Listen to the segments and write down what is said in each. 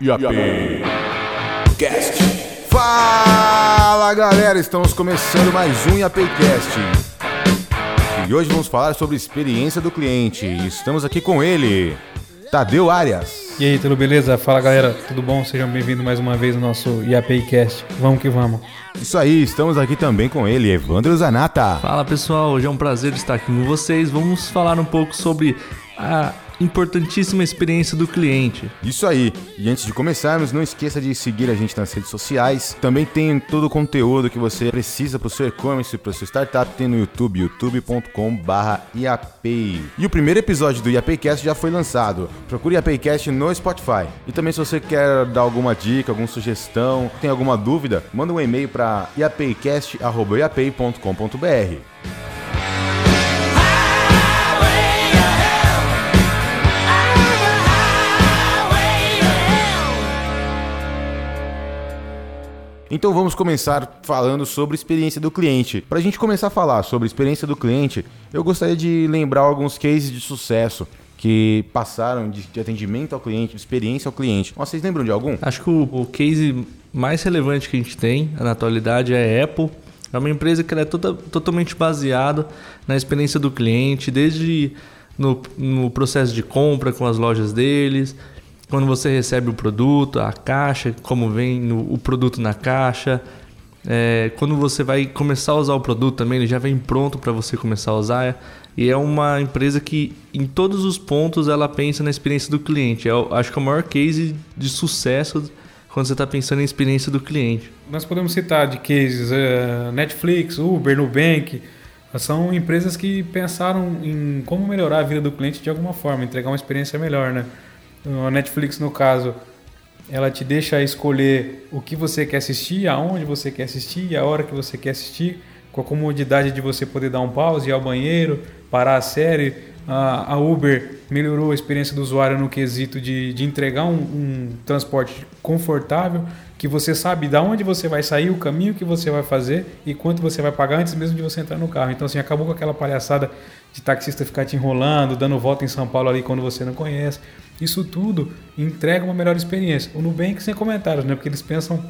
IAP Cast. Fala galera, estamos começando mais um IAPcast. E hoje vamos falar sobre experiência do cliente. Estamos aqui com ele, Tadeu Arias. E aí, tudo beleza? Fala galera, tudo bom? Sejam bem-vindos mais uma vez ao nosso IAPcast. Vamos que vamos. Isso aí, estamos aqui também com ele, Evandro Zanata. Fala pessoal, hoje é um prazer estar aqui com vocês. Vamos falar um pouco sobre a importantíssima experiência do cliente. Isso aí. E antes de começarmos, não esqueça de seguir a gente nas redes sociais. Também tem todo o conteúdo que você precisa para o seu e-commerce, para sua startup, tem no YouTube, youtube.com/iap. E o primeiro episódio do IAPcast já foi lançado. Procure IAPcast no Spotify. E também se você quer dar alguma dica, alguma sugestão, tem alguma dúvida, manda um e-mail para iapcast@iap.com.br. Então vamos começar falando sobre experiência do cliente. Para a gente começar a falar sobre experiência do cliente, eu gostaria de lembrar alguns cases de sucesso que passaram de, atendimento ao cliente, de experiência ao cliente. Vocês lembram de algum? Acho que o, o case mais relevante que a gente tem na atualidade é a Apple. É uma empresa que é toda, totalmente baseada na experiência do cliente, desde no, no processo de compra com as lojas deles, quando você recebe o produto, a caixa, como vem no, o produto na caixa. É, quando você vai começar a usar o produto também, ele já vem pronto para você começar a usar. E é uma empresa que, em todos os pontos, ela pensa na experiência do cliente. Eu acho que é o maior case de sucesso quando você está pensando em experiência do cliente. Nós podemos citar de cases uh, Netflix, Uber, Nubank. São empresas que pensaram em como melhorar a vida do cliente de alguma forma, entregar uma experiência melhor, né? A Netflix, no caso, ela te deixa escolher o que você quer assistir, aonde você quer assistir, a hora que você quer assistir, com a comodidade de você poder dar um pause, ir ao banheiro, parar a série. A, Uber melhorou a experiência do usuário no quesito de, de entregar um, um transporte confortável, que você sabe de onde você vai sair, o caminho que você vai fazer e quanto você vai pagar antes mesmo de você entrar no carro. Então, assim, acabou com aquela palhaçada de taxista ficar te enrolando, dando volta em São Paulo ali quando você não conhece. Isso tudo entrega uma melhor experiência. O Nubank sem comentários, né? Porque eles pensam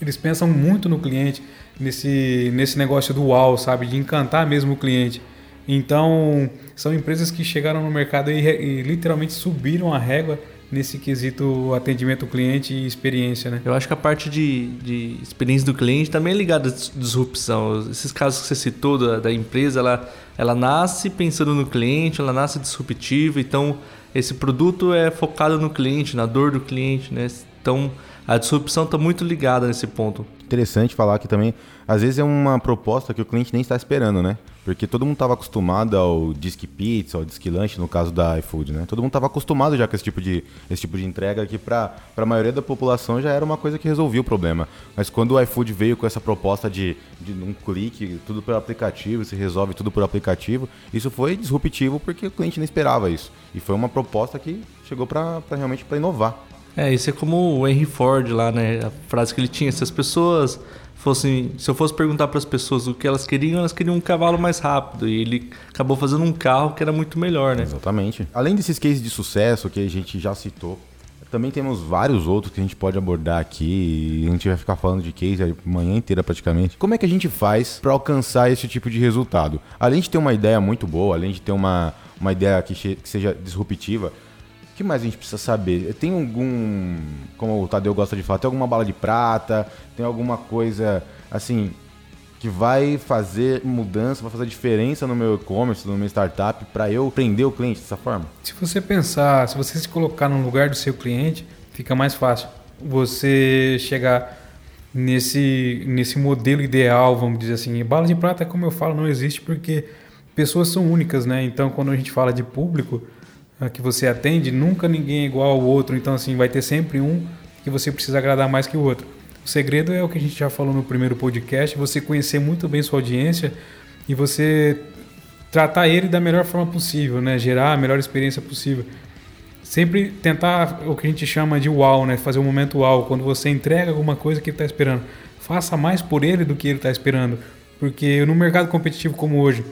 eles pensam muito no cliente, nesse, nesse negócio do uau, sabe? De encantar mesmo o cliente. Então, são empresas que chegaram no mercado e, e literalmente subiram a régua nesse quesito atendimento cliente e experiência, né? Eu acho que a parte de, de experiência do cliente também é ligada à disrupção. Esses casos que você citou da, da empresa, ela, ela nasce pensando no cliente, ela nasce disruptiva, então esse produto é focado no cliente, na dor do cliente, né? Então a disrupção está muito ligada nesse ponto. Interessante falar que também, às vezes é uma proposta que o cliente nem está esperando, né? Porque todo mundo estava acostumado ao Disque Pizza, ao Disque Lanche, no caso da iFood, né? Todo mundo estava acostumado já com esse tipo de, esse tipo de entrega que para a maioria da população já era uma coisa que resolvia o problema. Mas quando o iFood veio com essa proposta de, de um clique, tudo por aplicativo, se resolve tudo por aplicativo, isso foi disruptivo porque o cliente não esperava isso. E foi uma proposta que chegou para realmente para inovar. É, isso é como o Henry Ford lá, né? A frase que ele tinha, se as pessoas fossem, se eu fosse perguntar para as pessoas o que elas queriam, elas queriam um cavalo mais rápido e ele acabou fazendo um carro que era muito melhor, né? Exatamente. Além desses cases de sucesso que a gente já citou, também temos vários outros que a gente pode abordar aqui a gente vai ficar falando de case a manhã inteira praticamente. Como é que a gente faz para alcançar esse tipo de resultado? Além de ter uma ideia muito boa, além de ter uma, uma ideia que, que seja disruptiva, que mais a gente precisa saber? Tem algum, como o Tadeu gosta de falar, tem alguma bala de prata? Tem alguma coisa, assim, que vai fazer mudança, vai fazer diferença no meu e-commerce, no meu startup, para eu prender o cliente dessa forma? Se você pensar, se você se colocar no lugar do seu cliente, fica mais fácil você chegar nesse, nesse modelo ideal, vamos dizer assim. E bala de prata, como eu falo, não existe porque pessoas são únicas, né? Então, quando a gente fala de público, que você atende, nunca ninguém é igual ao outro. Então, assim, vai ter sempre um que você precisa agradar mais que o outro. O segredo é o que a gente já falou no primeiro podcast: você conhecer muito bem sua audiência e você tratar ele da melhor forma possível, né? Gerar a melhor experiência possível. Sempre tentar o que a gente chama de wow, né? Fazer um momento wow, quando você entrega alguma coisa que ele está esperando. Faça mais por ele do que ele está esperando. Porque no mercado competitivo como hoje,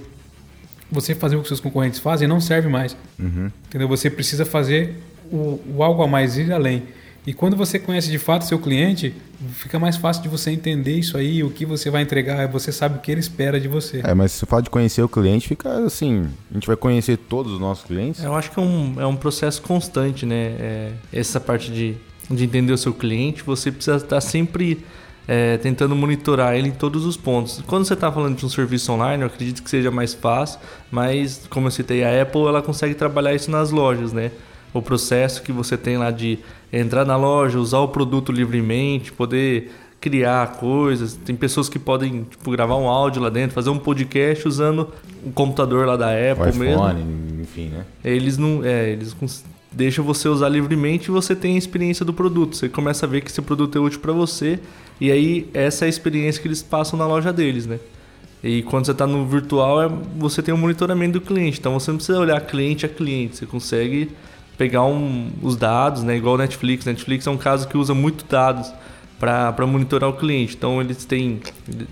você fazer o que seus concorrentes fazem não serve mais. Uhum. Entendeu? Você precisa fazer o, o, algo a mais, ir além. E quando você conhece de fato seu cliente, fica mais fácil de você entender isso aí, o que você vai entregar, você sabe o que ele espera de você. É, mas se você fala de conhecer o cliente, fica assim, a gente vai conhecer todos os nossos clientes? Eu acho que é um, é um processo constante, né? É, essa parte de, de entender o seu cliente, você precisa estar sempre é, tentando monitorar ele em todos os pontos. Quando você está falando de um serviço online, eu acredito que seja mais fácil, mas como eu citei, a Apple ela consegue trabalhar isso nas lojas, né? O processo que você tem lá de entrar na loja, usar o produto livremente, poder criar coisas. Tem pessoas que podem tipo, gravar um áudio lá dentro, fazer um podcast usando o computador lá da Apple o mesmo. iPhone, enfim, né? Eles não, é, eles deixam você usar livremente e você tem a experiência do produto. Você começa a ver que esse produto é útil para você e aí essa é a experiência que eles passam na loja deles, né? E quando você está no virtual, é, você tem um monitoramento do cliente. Então você não precisa olhar cliente a cliente. Você consegue pegar um, os dados, né? Igual o Netflix. Netflix é um caso que usa muito dados para monitorar o cliente. Então eles têm.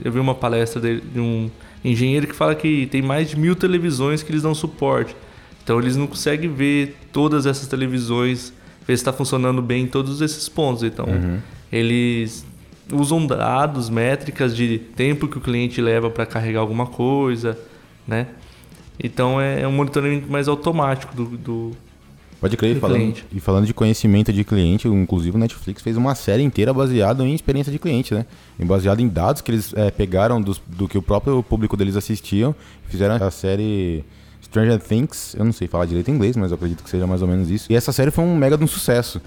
Eu vi uma palestra de, de um engenheiro que fala que tem mais de mil televisões que eles dão suporte. Então eles não conseguem ver todas essas televisões, ver se está funcionando bem em todos esses pontos. Então uhum. eles usam dados, métricas de tempo que o cliente leva para carregar alguma coisa, né? Então é, é um monitoramento mais automático do, do Pode crer, falando, cliente. e falando de conhecimento de cliente, inclusive o Netflix fez uma série inteira baseada em experiência de cliente, né? Baseada em dados que eles é, pegaram do, do que o próprio público deles assistiam, fizeram a série Stranger Things, eu não sei falar direito em inglês, mas acredito que seja mais ou menos isso. E essa série foi um mega de um sucesso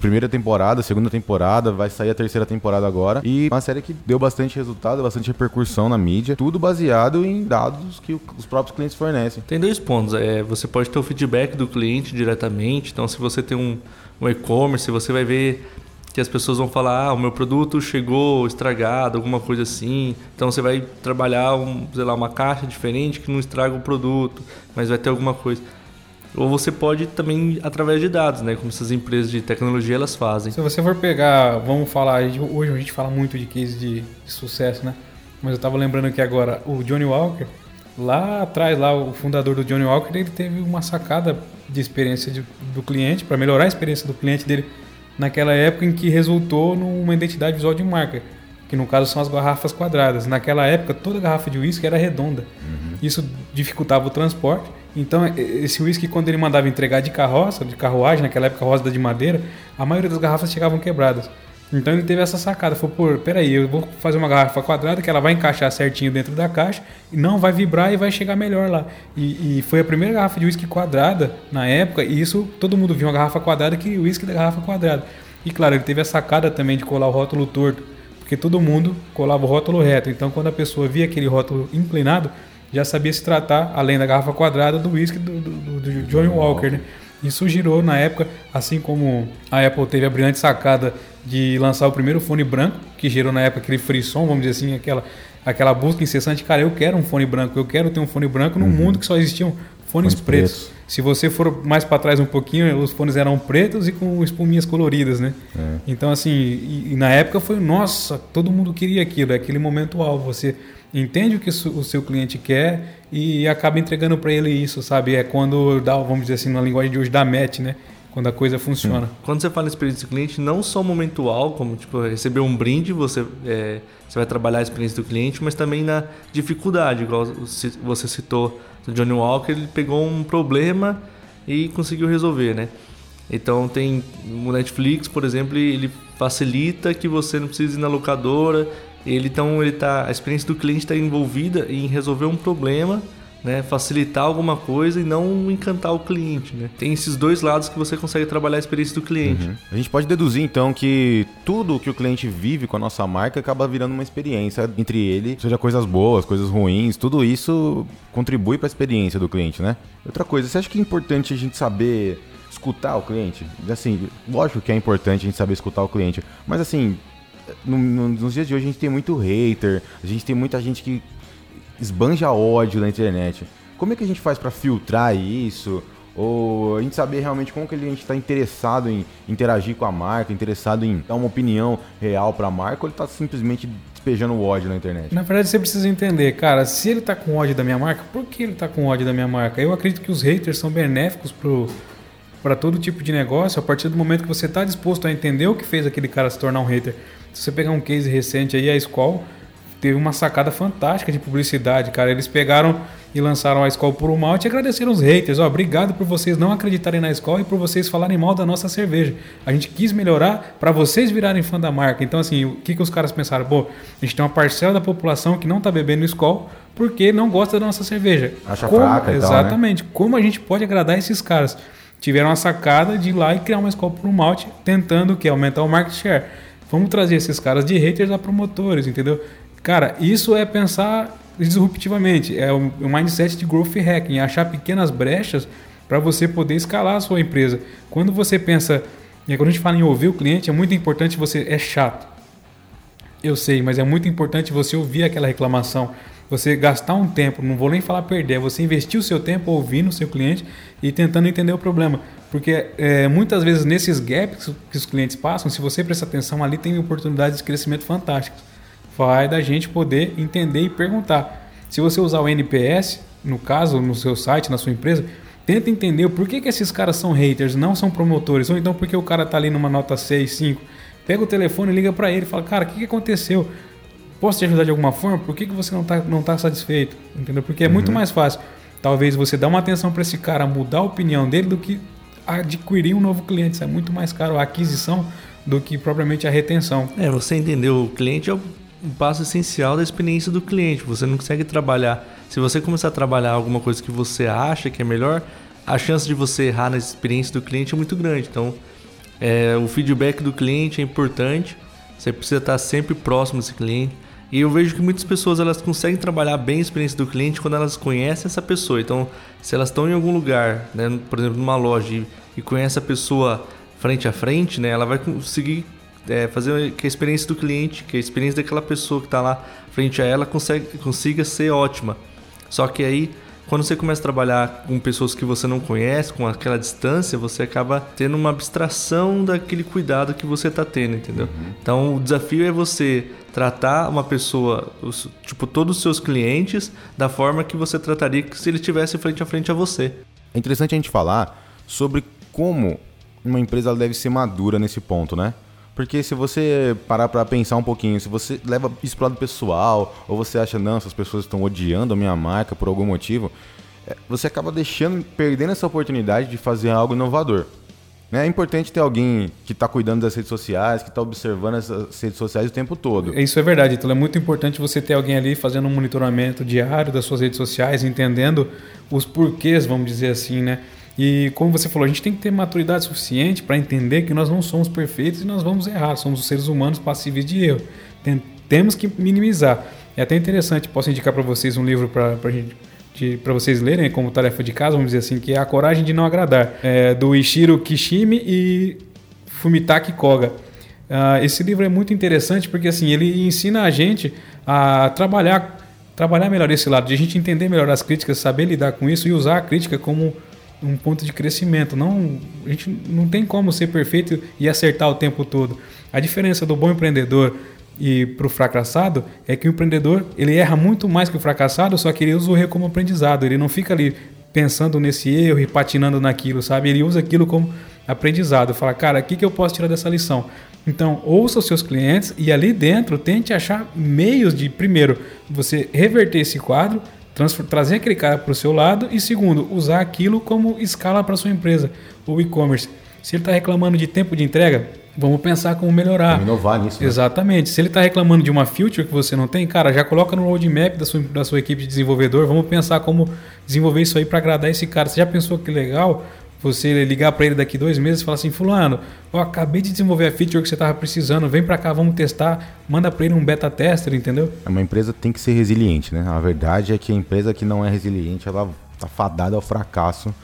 primeira temporada, segunda temporada, vai sair a terceira temporada agora. E uma série que deu bastante resultado, bastante repercussão na mídia, tudo baseado em dados que os próprios clientes fornecem. Tem dois pontos. É, você pode ter o feedback do cliente diretamente. Então, se você tem um, um e-commerce, você vai ver que as pessoas vão falar, ah, o meu produto chegou estragado, alguma coisa assim. Então você vai trabalhar, um, sei lá, uma caixa diferente que não estraga o produto, mas vai ter alguma coisa. Ou você pode também através de dados, né? Como essas empresas de tecnologia elas fazem. Se você for pegar, vamos falar, hoje a gente fala muito de case de, de sucesso, né? Mas eu estava lembrando aqui agora, o Johnny Walker, lá atrás, lá o fundador do Johnny Walker, ele teve uma sacada de experiência de, do cliente, para melhorar a experiência do cliente dele naquela época em que resultou numa identidade visual de marca, que no caso são as garrafas quadradas. Naquela época, toda garrafa de uísque era redonda. Uhum. Isso dificultava o transporte então, esse uísque, quando ele mandava entregar de carroça, de carruagem, naquela época rosa de madeira, a maioria das garrafas chegavam quebradas. Então ele teve essa sacada, falou, pô, peraí, eu vou fazer uma garrafa quadrada que ela vai encaixar certinho dentro da caixa não vai vibrar e vai chegar melhor lá. E, e foi a primeira garrafa de uísque quadrada na época, e isso todo mundo viu uma garrafa quadrada que uísque da garrafa quadrada. E claro, ele teve a sacada também de colar o rótulo torto, porque todo mundo colava o rótulo reto. Então quando a pessoa via aquele rótulo inclinado, já sabia se tratar, além da garrafa quadrada, do whisky do, do, do Johnny Walker, né? Isso girou na época, assim como a Apple teve a brilhante sacada de lançar o primeiro fone branco, que gerou na época aquele frisson, vamos dizer assim, aquela, aquela busca incessante, cara, eu quero um fone branco, eu quero ter um fone branco num uhum. mundo que só existiam fones, fones pretos. pretos. Se você for mais para trás um pouquinho, os fones eram pretos e com espuminhas coloridas, né? É. Então, assim, e, e na época foi, nossa, todo mundo queria aquilo, é aquele momento alvo, você entende o que o seu cliente quer e acaba entregando para ele isso, sabe? É quando dá, vamos dizer assim, na linguagem de hoje, dá match, né? Quando a coisa funciona. Quando você fala em experiência do cliente, não só momentual, como tipo receber um brinde, você, é, você vai trabalhar a experiência do cliente, mas também na dificuldade, igual você citou o Johnny Walker, ele pegou um problema e conseguiu resolver, né? Então tem o Netflix, por exemplo, ele facilita que você não precise ir na locadora, ele então ele tá a experiência do cliente está envolvida em resolver um problema né, facilitar alguma coisa e não encantar o cliente. Né? Tem esses dois lados que você consegue trabalhar a experiência do cliente. Uhum. A gente pode deduzir então que tudo que o cliente vive com a nossa marca acaba virando uma experiência entre ele, seja coisas boas, coisas ruins, tudo isso contribui para a experiência do cliente, né? Outra coisa, você acha que é importante a gente saber escutar o cliente? Assim, lógico que é importante a gente saber escutar o cliente, mas assim, no, no, nos dias de hoje a gente tem muito hater, a gente tem muita gente que esbanja ódio na internet. Como é que a gente faz para filtrar isso? Ou a gente saber realmente como que a gente está interessado em interagir com a marca, interessado em dar uma opinião real para a marca, ou ele está simplesmente despejando ódio na internet? Na verdade, você precisa entender, cara, se ele está com ódio da minha marca, por que ele está com ódio da minha marca? Eu acredito que os haters são benéficos para todo tipo de negócio a partir do momento que você está disposto a entender o que fez aquele cara se tornar um hater. Se você pegar um case recente aí, a Skoll teve uma sacada fantástica de publicidade, cara. Eles pegaram e lançaram a escola por um mal e agradeceram os haters. Ó, obrigado por vocês não acreditarem na escola e por vocês falarem mal da nossa cerveja. A gente quis melhorar para vocês virarem fã da marca. Então, assim, o que, que os caras pensaram? Pô, a gente tem uma parcela da população que não tá bebendo escola porque não gosta da nossa cerveja. Acha Como, fraca tal, né? Exatamente. Como a gente pode agradar esses caras? Tiveram a sacada de ir lá e criar uma escola por um malte, tentando o quê? Aumentar o market share. Vamos trazer esses caras de haters a promotores, entendeu? Cara, isso é pensar disruptivamente. É o o mindset de growth hacking, é achar pequenas brechas para você poder escalar a sua empresa. Quando você pensa, e quando a gente fala em ouvir o cliente, é muito importante você. É chato. Eu sei, mas é muito importante você ouvir aquela reclamação. Você gastar um tempo, não vou nem falar perder, é você investir o seu tempo ouvindo o seu cliente e tentando entender o problema. Porque é, muitas vezes nesses gaps que os clientes passam, se você prestar atenção ali, tem oportunidades de crescimento fantásticas. Vai da gente poder entender e perguntar. Se você usar o NPS, no caso, no seu site, na sua empresa, tenta entender por que, que esses caras são haters, não são promotores, ou então porque o cara tá ali numa nota 6, 5. Pega o telefone, liga para ele e fala: Cara, o que, que aconteceu? Posso te ajudar de alguma forma? Por que, que você não está não tá satisfeito? Entendeu? Porque é muito mais fácil. Talvez você dar uma atenção para esse cara, mudar a opinião dele, do que adquirir um novo cliente. Isso é muito mais caro a aquisição do que propriamente a retenção. É, você entender o cliente é um passo essencial da experiência do cliente. Você não consegue trabalhar. Se você começar a trabalhar alguma coisa que você acha que é melhor, a chance de você errar na experiência do cliente é muito grande. Então, é, o feedback do cliente é importante. Você precisa estar sempre próximo desse cliente. E eu vejo que muitas pessoas elas conseguem trabalhar bem a experiência do cliente quando elas conhecem essa pessoa. Então, se elas estão em algum lugar, né, por exemplo, numa loja e, e conhece a pessoa frente a frente, né, ela vai conseguir é, fazer que a experiência do cliente, que a experiência daquela pessoa que está lá frente a ela consegue, consiga ser ótima. Só que aí, quando você começa a trabalhar com pessoas que você não conhece, com aquela distância, você acaba tendo uma abstração daquele cuidado que você está tendo, entendeu? Então, o desafio é você tratar uma pessoa, os- tipo, todos os seus clientes, da forma que você trataria se ele estivesse frente a frente a você. É interessante a gente falar sobre como uma empresa deve ser madura nesse ponto, né? Porque se você parar pra pensar um pouquinho, se você leva isso pro lado pessoal, ou você acha, não, essas pessoas estão odiando a minha marca por algum motivo, é, você acaba deixando, perdendo essa oportunidade de fazer algo inovador. Né? É importante ter alguém que está cuidando das redes sociais, que está observando essas redes sociais o tempo todo. Isso é verdade, então é muito importante você ter alguém ali fazendo um monitoramento diário das suas redes sociais, entendendo os porquês, vamos dizer assim, né? E como você falou, a gente tem que ter maturidade suficiente para entender que nós não somos perfeitos e nós vamos errar, somos os seres humanos passíveis de erro. Tem- temos que minimizar. É até interessante, posso indicar para vocês um livro para vocês lerem como tarefa de casa, vamos dizer assim, que é A Coragem de Não Agradar, é, do Ishiro Kishimi e Fumitaki Koga. Ah, esse livro é muito interessante porque assim ele ensina a gente a trabalhar trabalhar melhor esse lado, de a gente entender melhor as críticas, saber lidar com isso e usar a crítica como um ponto de crescimento. Não, a gente não tem como ser perfeito e acertar o tempo todo. A diferença do bom empreendedor e para o fracassado é que o empreendedor ele erra muito mais que o fracassado, só que ele usa o erro como aprendizado. Ele não fica ali pensando nesse erro e patinando naquilo, sabe? Ele usa aquilo como aprendizado. Fala, cara, o que, que eu posso tirar dessa lição? Então, ouça os seus clientes e ali dentro tente achar meios de, primeiro, você reverter esse quadro, trazer aquele cara para o seu lado e, segundo, usar aquilo como escala para sua empresa, o e-commerce. Se ele está reclamando de tempo de entrega, vamos pensar como melhorar. Vamos inovar nisso. né? Exatamente. Se ele está reclamando de uma feature que você não tem, cara, já coloca no roadmap da sua, da sua equipe de desenvolvedor. Vamos pensar como desenvolver isso aí para agradar esse cara. Você já pensou que legal você ligar para ele daqui dois meses e falar assim, fulano, eu acabei de desenvolver a feature que você estava precisando, vem para cá, vamos testar. Manda para ele um beta tester, entendeu? Uma empresa tem que ser resiliente, né? A verdade é que a empresa que não é resiliente, ela tá fadada ao fracasso,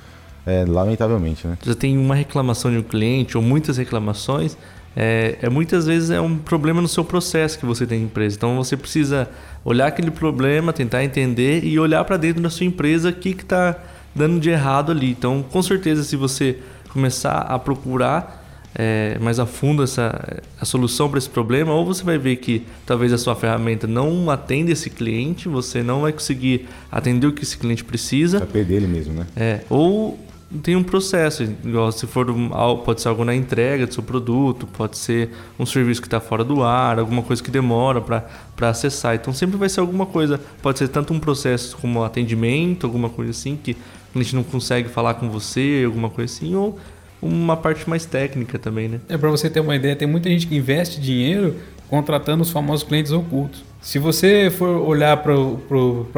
é, lamentavelmente, né? Você tem uma reclamação de um cliente ou muitas reclamações, é, é muitas vezes é um problema no seu processo que você tem na empresa. Então você precisa olhar aquele problema, tentar entender e olhar para dentro da sua empresa o que está dando de errado ali. Então, com certeza, se você começar a procurar é, mais a fundo essa a solução para esse problema, ou você vai ver que talvez a sua ferramenta não atenda esse cliente, você não vai conseguir atender o que esse cliente precisa. Vai perder ele mesmo, né? É, ou tem um processo, igual se for um, pode ser algo na entrega do seu produto, pode ser um serviço que está fora do ar, alguma coisa que demora para acessar. Então sempre vai ser alguma coisa, pode ser tanto um processo como atendimento, alguma coisa assim que a gente não consegue falar com você, alguma coisa assim, ou uma parte mais técnica também, né? É para você ter uma ideia, tem muita gente que investe dinheiro contratando os famosos clientes ocultos. Se você for olhar para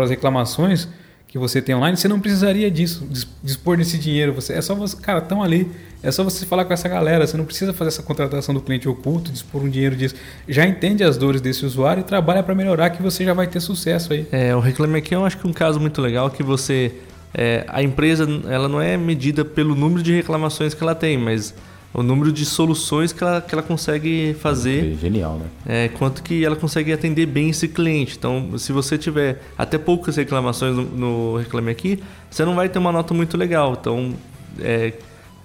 as reclamações que você tem online, você não precisaria disso, dispor desse dinheiro. Você, é só você, cara, estão ali. É só você falar com essa galera. Você não precisa fazer essa contratação do cliente oculto, dispor um dinheiro disso. Já entende as dores desse usuário e trabalha para melhorar, que você já vai ter sucesso aí. É, o Reclame Aqui eu acho que é um caso muito legal que você. É, a empresa ela não é medida pelo número de reclamações que ela tem, mas o número de soluções que ela, que ela consegue fazer. É genial, né? É, quanto que ela consegue atender bem esse cliente. Então, se você tiver até poucas reclamações no, no Reclame Aqui, você não vai ter uma nota muito legal. Então, é,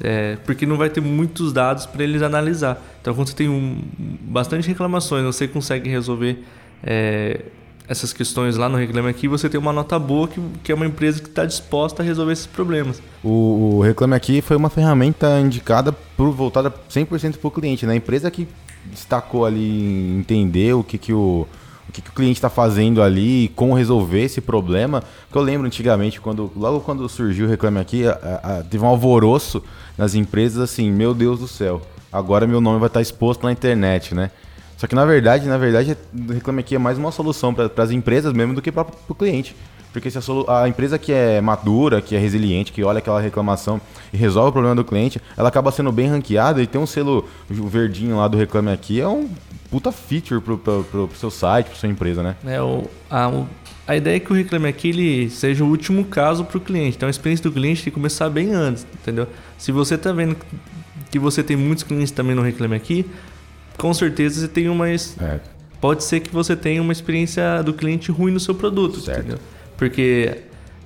é, porque não vai ter muitos dados para eles analisar. Então, quando você tem um, bastante reclamações, você consegue resolver é, essas questões lá no Reclame Aqui, você tem uma nota boa que, que é uma empresa que está disposta a resolver esses problemas. O, o, Reclame Aqui foi uma ferramenta indicada por, voltada 100% para o cliente, né? A empresa que destacou ali entender o que, que o o que, que o cliente está fazendo ali, como resolver esse problema. Porque eu lembro antigamente, quando, logo quando surgiu o Reclame Aqui, a, a, teve um alvoroço nas empresas assim, meu Deus do céu, agora meu nome vai estar exposto na internet, né? Só que na verdade, na verdade, o Reclame Aqui é mais uma solução para as empresas mesmo do que para o cliente. Porque se a, a, empresa que é madura, que é resiliente, que olha aquela reclamação e resolve o problema do cliente, ela acaba sendo bem ranqueada e tem um selo verdinho lá do Reclame Aqui, é um puta feature pro, pro, pro, pro seu site, pra sua empresa, né? É, o, a, a ideia é que o Reclame Aqui ele seja o último caso pro cliente. Então a experiência do cliente tem que começar bem antes, entendeu? Se você tá vendo que você tem muitos clientes também no Reclame Aqui, com certeza você tem uma. É. Pode ser que você tenha uma experiência do cliente ruim no seu produto, certo. entendeu? Porque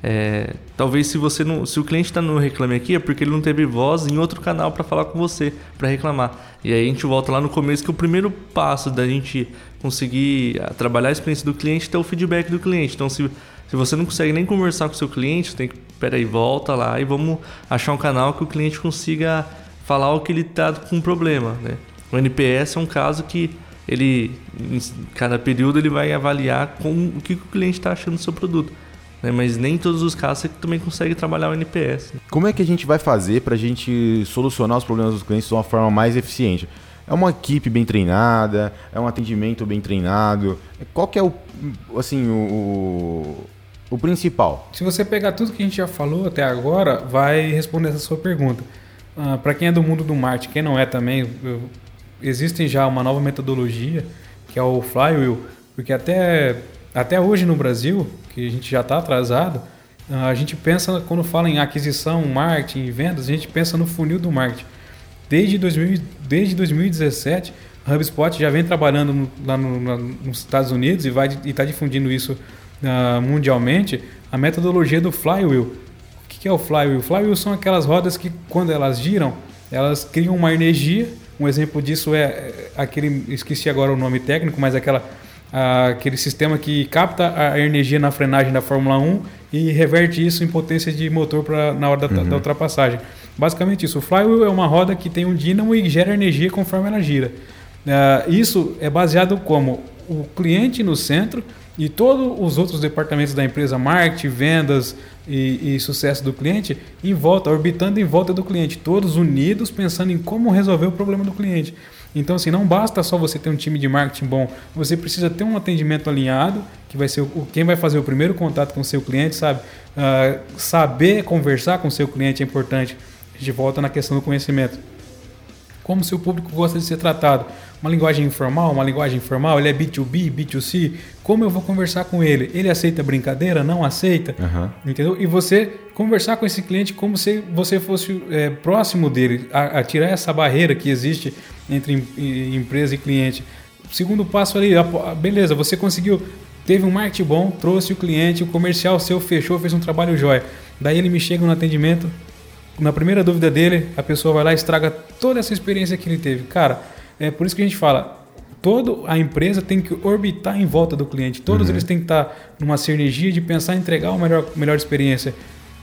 é, talvez se você não, se o cliente está no reclame aqui é porque ele não teve voz em outro canal para falar com você, para reclamar. E aí a gente volta lá no começo que o primeiro passo da gente conseguir ah, trabalhar a experiência do cliente é o feedback do cliente. Então se se você não consegue nem conversar com o seu cliente, você tem que peraí, volta lá e vamos achar um canal que o cliente consiga falar o que ele está com problema, né? O NPS é um caso que ele, em cada período, ele vai avaliar com o que o cliente está achando do seu produto. Né? Mas nem todos os casos você também consegue trabalhar o NPS. Como é que a gente vai fazer para a gente solucionar os problemas dos clientes de uma forma mais eficiente? É uma equipe bem treinada? É um atendimento bem treinado? Qual que é o, assim, o, o principal? Se você pegar tudo que a gente já falou até agora, vai responder essa sua pergunta. Uh, para quem é do mundo do marketing, quem não é também, eu existem já uma nova metodologia que é o flywheel, porque até, até hoje no Brasil, que a gente já está atrasado, a gente pensa, quando fala em aquisição, marketing vendas, a gente pensa no funil do marketing. Desde, 2000, desde 2017, a HubSpot já vem trabalhando lá no, na, nos Estados Unidos e está difundindo isso uh, mundialmente, a metodologia do flywheel. O que, que é o flywheel? Flywheel são aquelas rodas que, quando elas giram, elas criam uma energia um exemplo disso é, é aquele, esqueci agora o nome técnico, mas aquela, aquele sistema que capta a energia na frenagem da Fórmula 1 e reverte isso em potência de motor pra, na hora da, uhum. da ultrapassagem. Basicamente isso. O flywheel é uma roda que tem um dínamo e gera energia conforme ela gira. Uh, isso é baseado como o cliente no centro e todos os outros departamentos da empresa, marketing, vendas e, e, sucesso do cliente, em volta, orbitando em volta do cliente, todos unidos pensando em como resolver o problema do cliente. Então, assim, não basta só você ter um time de marketing bom, você precisa ter um atendimento alinhado, que vai ser o, quem vai fazer o primeiro contato com o seu cliente, sabe? Uh, saber conversar com o seu cliente é importante. Gente volta na questão do conhecimento. Como seu público gosta de ser tratado? Uma linguagem informal, uma linguagem informal, ele é B2B, B2C, como eu vou conversar com ele? Ele aceita brincadeira? Não aceita? Uhum. Entendeu? E você conversar com esse cliente como se você fosse é, próximo dele, a, a, tirar essa barreira que existe entre em, empresa e cliente. Segundo passo ali, a, beleza, você conseguiu, teve um marketing bom, trouxe o cliente, o comercial seu fechou, fez um trabalho jóia. Daí ele me chega no atendimento, na primeira dúvida dele, a pessoa vai lá e estraga toda essa experiência que ele teve. Cara, é por isso que a gente fala, toda a empresa tem que orbitar em volta do cliente. Todos uhum. eles têm que estar numa sinergia de pensar em entregar uma melhor, melhor experiência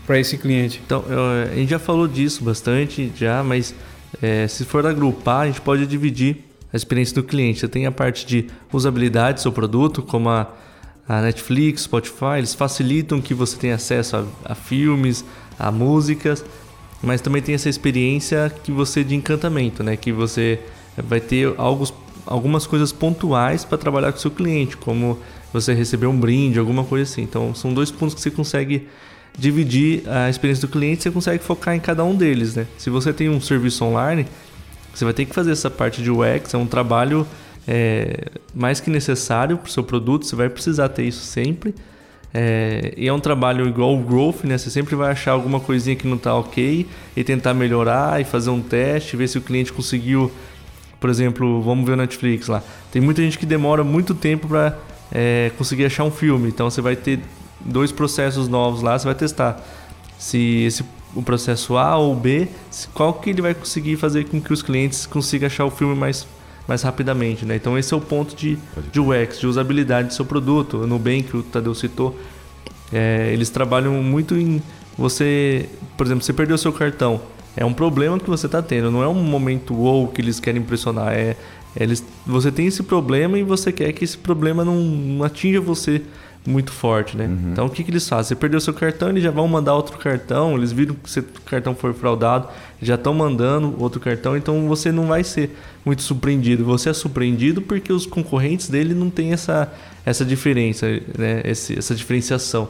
para esse cliente? Então, a gente já falou disso bastante, já, mas é, se for agrupar, a gente pode dividir a experiência do cliente. Você tem a parte de usabilidade do seu produto, como a, a Netflix, Spotify, eles facilitam que você tenha acesso a, a filmes, a músicas, mas também tem essa experiência que você de encantamento, né? Que você vai ter alguns, algumas coisas pontuais para trabalhar com o seu cliente, como você receber um brinde, alguma coisa assim. Então, são dois pontos que você consegue dividir a experiência do cliente, você consegue focar em cada um deles, né? Se você tem um serviço online, você vai ter que fazer essa parte de UX, é um trabalho é, mais que necessário para o seu produto, você vai precisar ter isso sempre. É, e é um trabalho igual o growth, né? Você sempre vai achar alguma coisinha que não está ok e tentar melhorar e fazer um teste, ver se o cliente conseguiu. Por exemplo, vamos ver o Netflix lá. Tem muita gente que demora muito tempo para é, conseguir achar um filme. Então você vai ter dois processos novos lá, você vai testar se esse o processo A ou B, qual que ele vai conseguir fazer com que os clientes consigam achar o filme mais, mais rapidamente, né? Então esse é o ponto de, de UX, de usabilidade do seu produto. No Nubank, que o Tadeu citou, é, eles trabalham muito em você, por exemplo, você perdeu seu cartão, é um problema que você está tendo, não é um momento ou que eles querem impressionar, é eles, você tem esse problema e você quer que esse problema não, não atinja você muito forte, né? Uhum. Então o que, que eles fazem? Você perdeu seu cartão, eles já vão mandar outro cartão, eles viram que seu cartão foi fraudado, já estão mandando outro cartão, então você não vai ser muito surpreendido. Você é surpreendido porque os concorrentes dele não têm essa, essa diferença, né? Esse, essa diferenciação.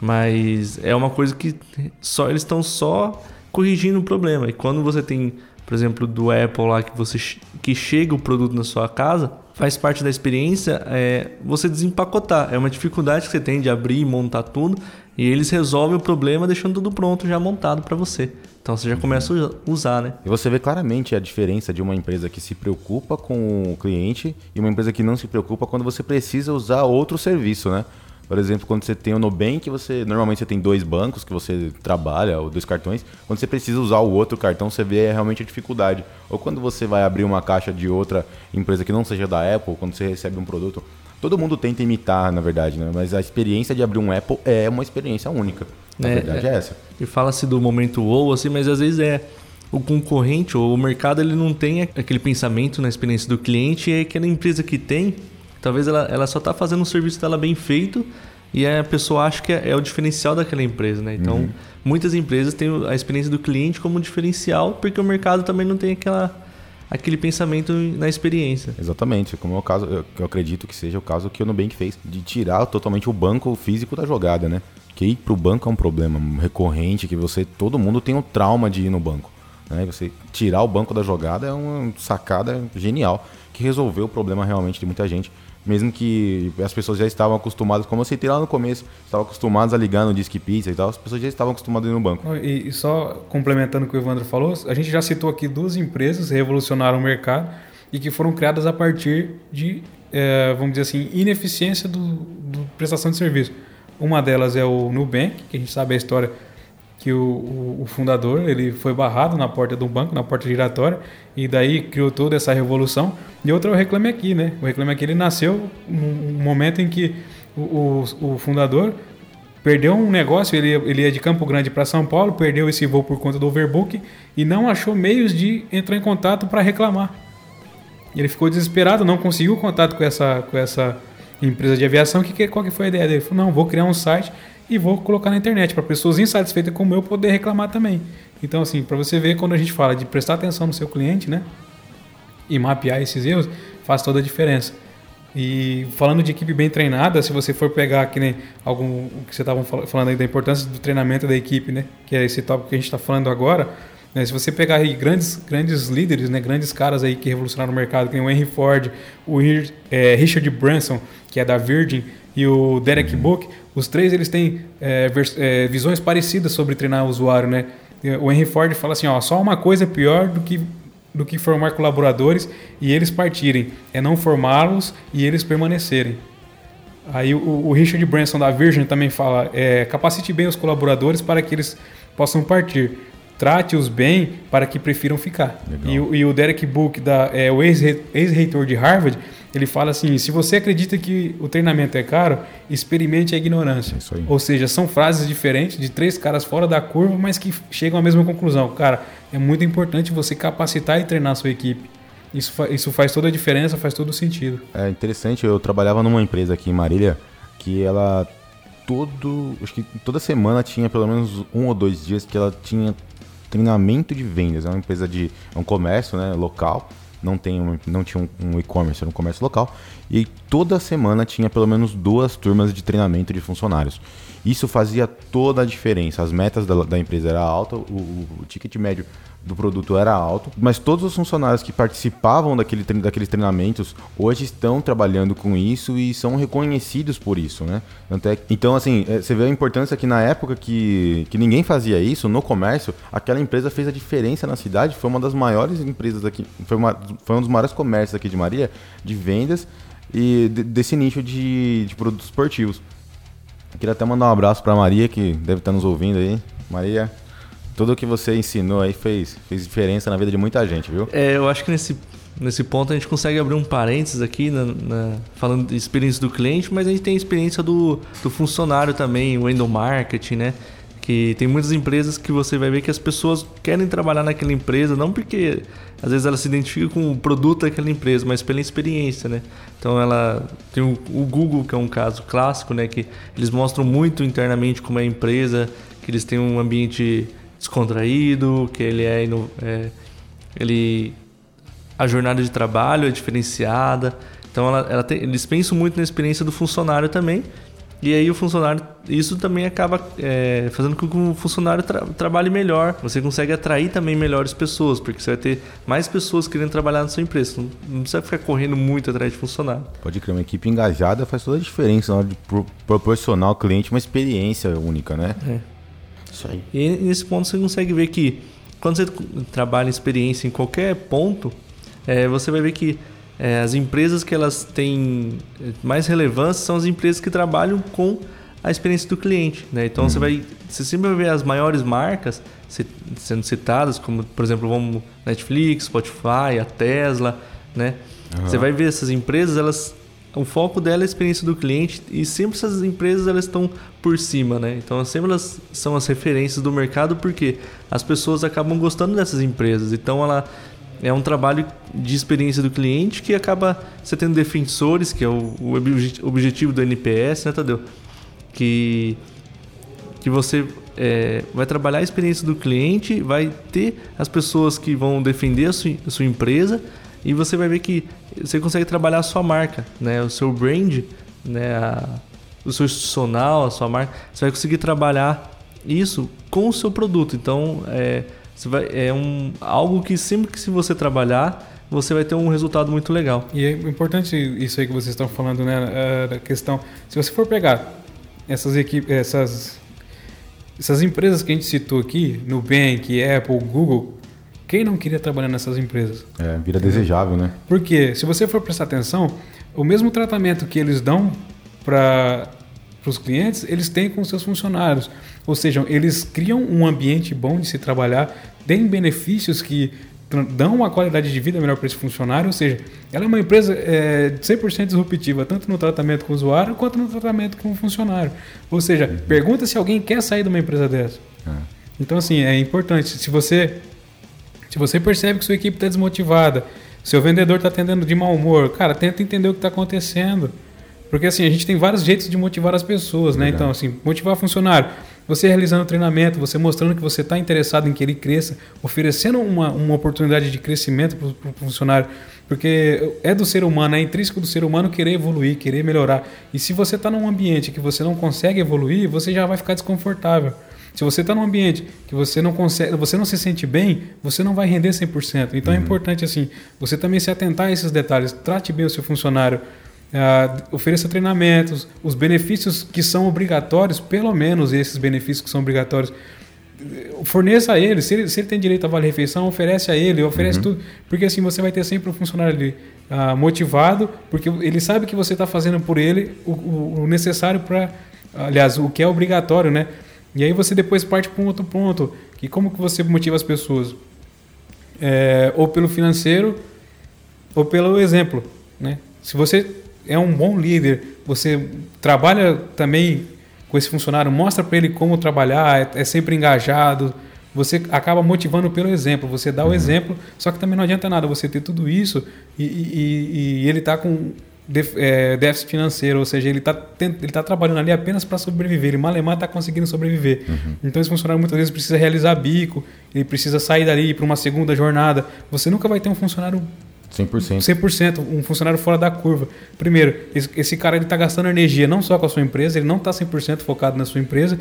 Mas é uma coisa que só eles estão só corrigindo o problema. E quando você tem, por exemplo, do Apple lá que você que chega o produto na sua casa, faz parte da experiência é você desempacotar. É uma dificuldade que você tem de abrir e montar tudo. E eles resolvem o problema deixando tudo pronto, já montado para você. Então você já começa a usar, né? E você vê claramente a diferença de uma empresa que se preocupa com o cliente e uma empresa que não se preocupa quando você precisa usar outro serviço, né? Por exemplo, quando você tem o Nubank, você normalmente você tem dois bancos que você trabalha, ou dois cartões. Quando você precisa usar o outro cartão, você vê realmente a dificuldade. Ou quando você vai abrir uma caixa de outra empresa que não seja da Apple, quando você recebe um produto, todo mundo tenta imitar, na verdade, né? Mas a experiência de abrir um Apple é uma experiência única. Na é, verdade é, é essa. E fala-se do momento ou assim, mas às vezes é o concorrente ou o mercado ele não tem aquele pensamento na experiência do cliente e é aquela empresa que tem Talvez ela, ela só está fazendo o serviço dela bem feito e a pessoa acha que é, é o diferencial daquela empresa, né? Então, uhum. muitas empresas têm a experiência do cliente como diferencial porque o mercado também não tem aquela aquele pensamento na experiência. Exatamente, como é o caso, eu acredito que seja o caso que o Nubank fez, de tirar totalmente o banco físico da jogada, né? Que ir para o banco é um problema recorrente, que você, todo mundo tem o trauma de ir no banco. Né? Você tirar o banco da jogada é uma sacada genial, que resolveu o problema realmente de muita gente mesmo que as pessoas já estavam acostumadas, como eu citei lá no começo, estavam acostumadas a ligar no Disque Pizza e tal, as pessoas já estavam acostumadas a ir no banco. E, e só complementando o que o Evandro falou, a gente já citou aqui duas empresas que revolucionaram o mercado e que foram criadas a partir de, é, vamos dizer assim, ineficiência do, do, prestação de serviço. Uma delas é o Nubank, que a gente sabe a história que o, o, o, fundador ele foi barrado na porta do banco, na porta giratória, e daí criou toda essa revolução. E outra é o Reclame Aqui, né? O Reclame Aqui ele nasceu num momento em que o, o, o fundador perdeu um negócio, ele, ele ia de Campo Grande para São Paulo, perdeu esse voo por conta do overbook e não achou meios de entrar em contato para reclamar. Ele ficou desesperado, não conseguiu contato com essa, com essa empresa de aviação. Que, qual que foi a ideia dele? Ele falou, não, vou criar um site e vou colocar na internet para pessoas insatisfeitas como eu poder reclamar também. Então, assim, para você ver quando a gente fala de prestar atenção no seu cliente, né? E mapear esses erros, faz toda a diferença. E falando de equipe bem treinada, se você for pegar que nem algum o que você estava falando aí da importância do treinamento da equipe, né? Que é esse tópico que a gente está falando agora. Né? Se você pegar aí grandes, grandes líderes, né? Grandes caras aí que revolucionaram o mercado, que o Henry Ford, o é, Richard Branson, que é da Virgin, e o Derek uhum. Book, os três eles têm é, é, visões parecidas sobre treinar o usuário, né? O Henry Ford fala assim, ó, só uma coisa pior do que do que formar colaboradores e eles partirem, é não formá-los e eles permanecerem. Aí o, o, Richard Branson da Virgin também fala, é, capacite bem os colaboradores para que eles possam partir. Trate-os bem para que prefiram ficar. E, e, o Derek Book, da, é, o ex-reitor de Harvard, Ele fala assim: se você acredita que o treinamento é caro, experimente a ignorância. É. Ou seja, são frases diferentes de três caras fora da curva, mas que chegam à mesma conclusão. Cara, é muito importante você capacitar e treinar a sua equipe. Isso, fa isso faz toda a diferença, faz todo o sentido. É interessante, eu trabalhava numa empresa aqui em Marília que ela todo, acho que toda semana tinha pelo menos um ou dois dias que ela tinha treinamento de vendas. É uma empresa de é um comércio, né, local. Não tem um, não tinha um, um e-commerce, era um comércio local. E toda semana tinha pelo menos duas turmas de treinamento de funcionários. Isso fazia toda a diferença. As metas da, da empresa eram altas, o, o ticket médio do produto era alto, mas todos os funcionários que participavam daquele, daqueles treinamentos hoje estão trabalhando com isso e são reconhecidos por isso, né? Então, assim, é, você vê a importância que na época que, que ninguém fazia isso, no comércio, aquela empresa fez a diferença na cidade, foi uma das maiores empresas aqui, foi, uma, foi um dos maiores comércios aqui de Maria, de vendas e de, desse nicho de, de produtos esportivos. Queria até mandar um abraço para Maria, que deve estar nos ouvindo aí. Maria, tudo que você ensinou aí fez, fez diferença na vida de muita gente, viu? É, eu acho que nesse, nesse ponto a gente consegue abrir um parênteses aqui, na, na, falando de experiência do cliente, mas a gente tem a experiência do, do funcionário também, o endomarketing, né? Que tem muitas empresas que você vai ver que as pessoas querem trabalhar naquela empresa, não porque às vezes ela se identifica com o produto daquela empresa, mas pela experiência, né? Então ela tem o, o Google, que é um caso clássico, né? Que eles mostram muito internamente como é a empresa, que eles têm um ambiente descontraído, que ele é, é, ele a jornada de trabalho é diferenciada. Então ela, ela tem, eles pensam muito na experiência do funcionário também. E aí o funcionário, isso também acaba é, fazendo com que o funcionário tra trabalhe melhor. Você consegue atrair também melhores pessoas, porque você vai ter mais pessoas querendo trabalhar na sua empresa. Não, não precisa ficar correndo muito atrás de funcionário. Pode crer, uma equipe engajada faz toda a diferença na hora de pro proporcionar ao cliente uma experiência única, né? É. Isso aí. E nesse ponto você consegue ver que quando você trabalha experiência em qualquer ponto, é, você vai ver que é, as empresas que elas têm mais relevância são as empresas que trabalham com a experiência do cliente. Né? Então uhum. você vai. Você sempre vai ver as maiores marcas sendo citadas, como por exemplo, vamos Netflix, Spotify, a Tesla, né? Uhum. Você vai ver essas empresas, elas o foco dela é a experiência do cliente e sempre essas empresas elas estão por cima, né? Então sempre elas são as referências do mercado porque as pessoas acabam gostando dessas empresas. Então ela é um trabalho de experiência do cliente que acaba você tendo defensores, que é o, o objetivo do NPS, né, Tadeu? Que, que você é, vai trabalhar a experiência do cliente, vai ter as pessoas que vão defender a sua, a sua empresa e você vai ver que você consegue trabalhar a sua marca, né? O seu brand, né? A, o seu institucional, a sua marca. Você vai conseguir trabalhar isso com o seu produto. Então, é, vai, é um, algo que sempre que se você trabalhar, você vai ter um resultado muito legal. E é importante isso aí que vocês estão falando, né? É, a questão, se você for pegar essas equipes, essas essas empresas que a gente citou aqui, Nubank, Apple, Google, quem não queria trabalhar nessas empresas? É, vira desejável, né? Porque, se você for prestar atenção, o mesmo tratamento que eles dão para os clientes, eles têm com seus funcionários. Ou seja, eles criam um ambiente bom de se trabalhar, têm benefícios que dão uma qualidade de vida melhor para esse funcionário. Ou seja, ela é uma empresa é, 100% disruptiva, tanto no tratamento com o usuário quanto no tratamento com o funcionário. Ou seja, uhum. pergunta se alguém quer sair de uma empresa dessa. É. Então, assim, é importante. Se você se você percebe que sua equipe está desmotivada, seu vendedor está atendendo de mau humor, cara, tenta entender o que está acontecendo. Porque assim, a gente tem vários jeitos de motivar as pessoas, né? Então, assim, motivar funcionário. Você realizando treinamento, você mostrando que você está interessado em que ele cresça, oferecendo uma, uma oportunidade de crescimento para o funcionário. Porque é do ser humano, é intrínseco do ser humano querer evoluir, querer melhorar. E se você está num ambiente que você não consegue evoluir, você já vai ficar desconfortável. Se você está num ambiente que você não consegue, você não se sente bem, você não vai render 100%. Então é uhum. é importante assim, você também se atentar a esses detalhes. Trate bem o seu funcionário, uh, ofereça treinamentos, os benefícios que são obrigatórios, pelo menos esses benefícios que são obrigatórios, forneça a ele. Se ele, se ele tem direito a vale refeição, oferece a ele, oferece uhum. tudo, porque assim você vai ter sempre o um funcionário ali uh, motivado, porque ele sabe que você está fazendo por ele o, o, o necessário para, aliás, o que é obrigatório, né? E aí você depois parte para um outro ponto, que como que você motiva as pessoas? É, ou pelo financeiro, ou pelo exemplo, né? Se você é um bom líder, você trabalha também com esse funcionário, mostra para ele como trabalhar, é, é, sempre engajado, você acaba motivando pelo exemplo, você dá o uhum. exemplo, só que também não adianta nada você ter tudo isso e, e, e ele está com déficit financeiro, ou seja, ele está ele tá trabalhando ali apenas para sobreviver, ele malemar está conseguindo sobreviver. Uhum. Então esse funcionário muitas vezes precisa realizar bico, ele precisa sair dali para uma segunda jornada. Você nunca vai ter um funcionário 100%. 100%, um funcionário fora da curva. Primeiro, esse, esse cara está gastando energia não só com a sua empresa, ele não está 100% focado na sua empresa.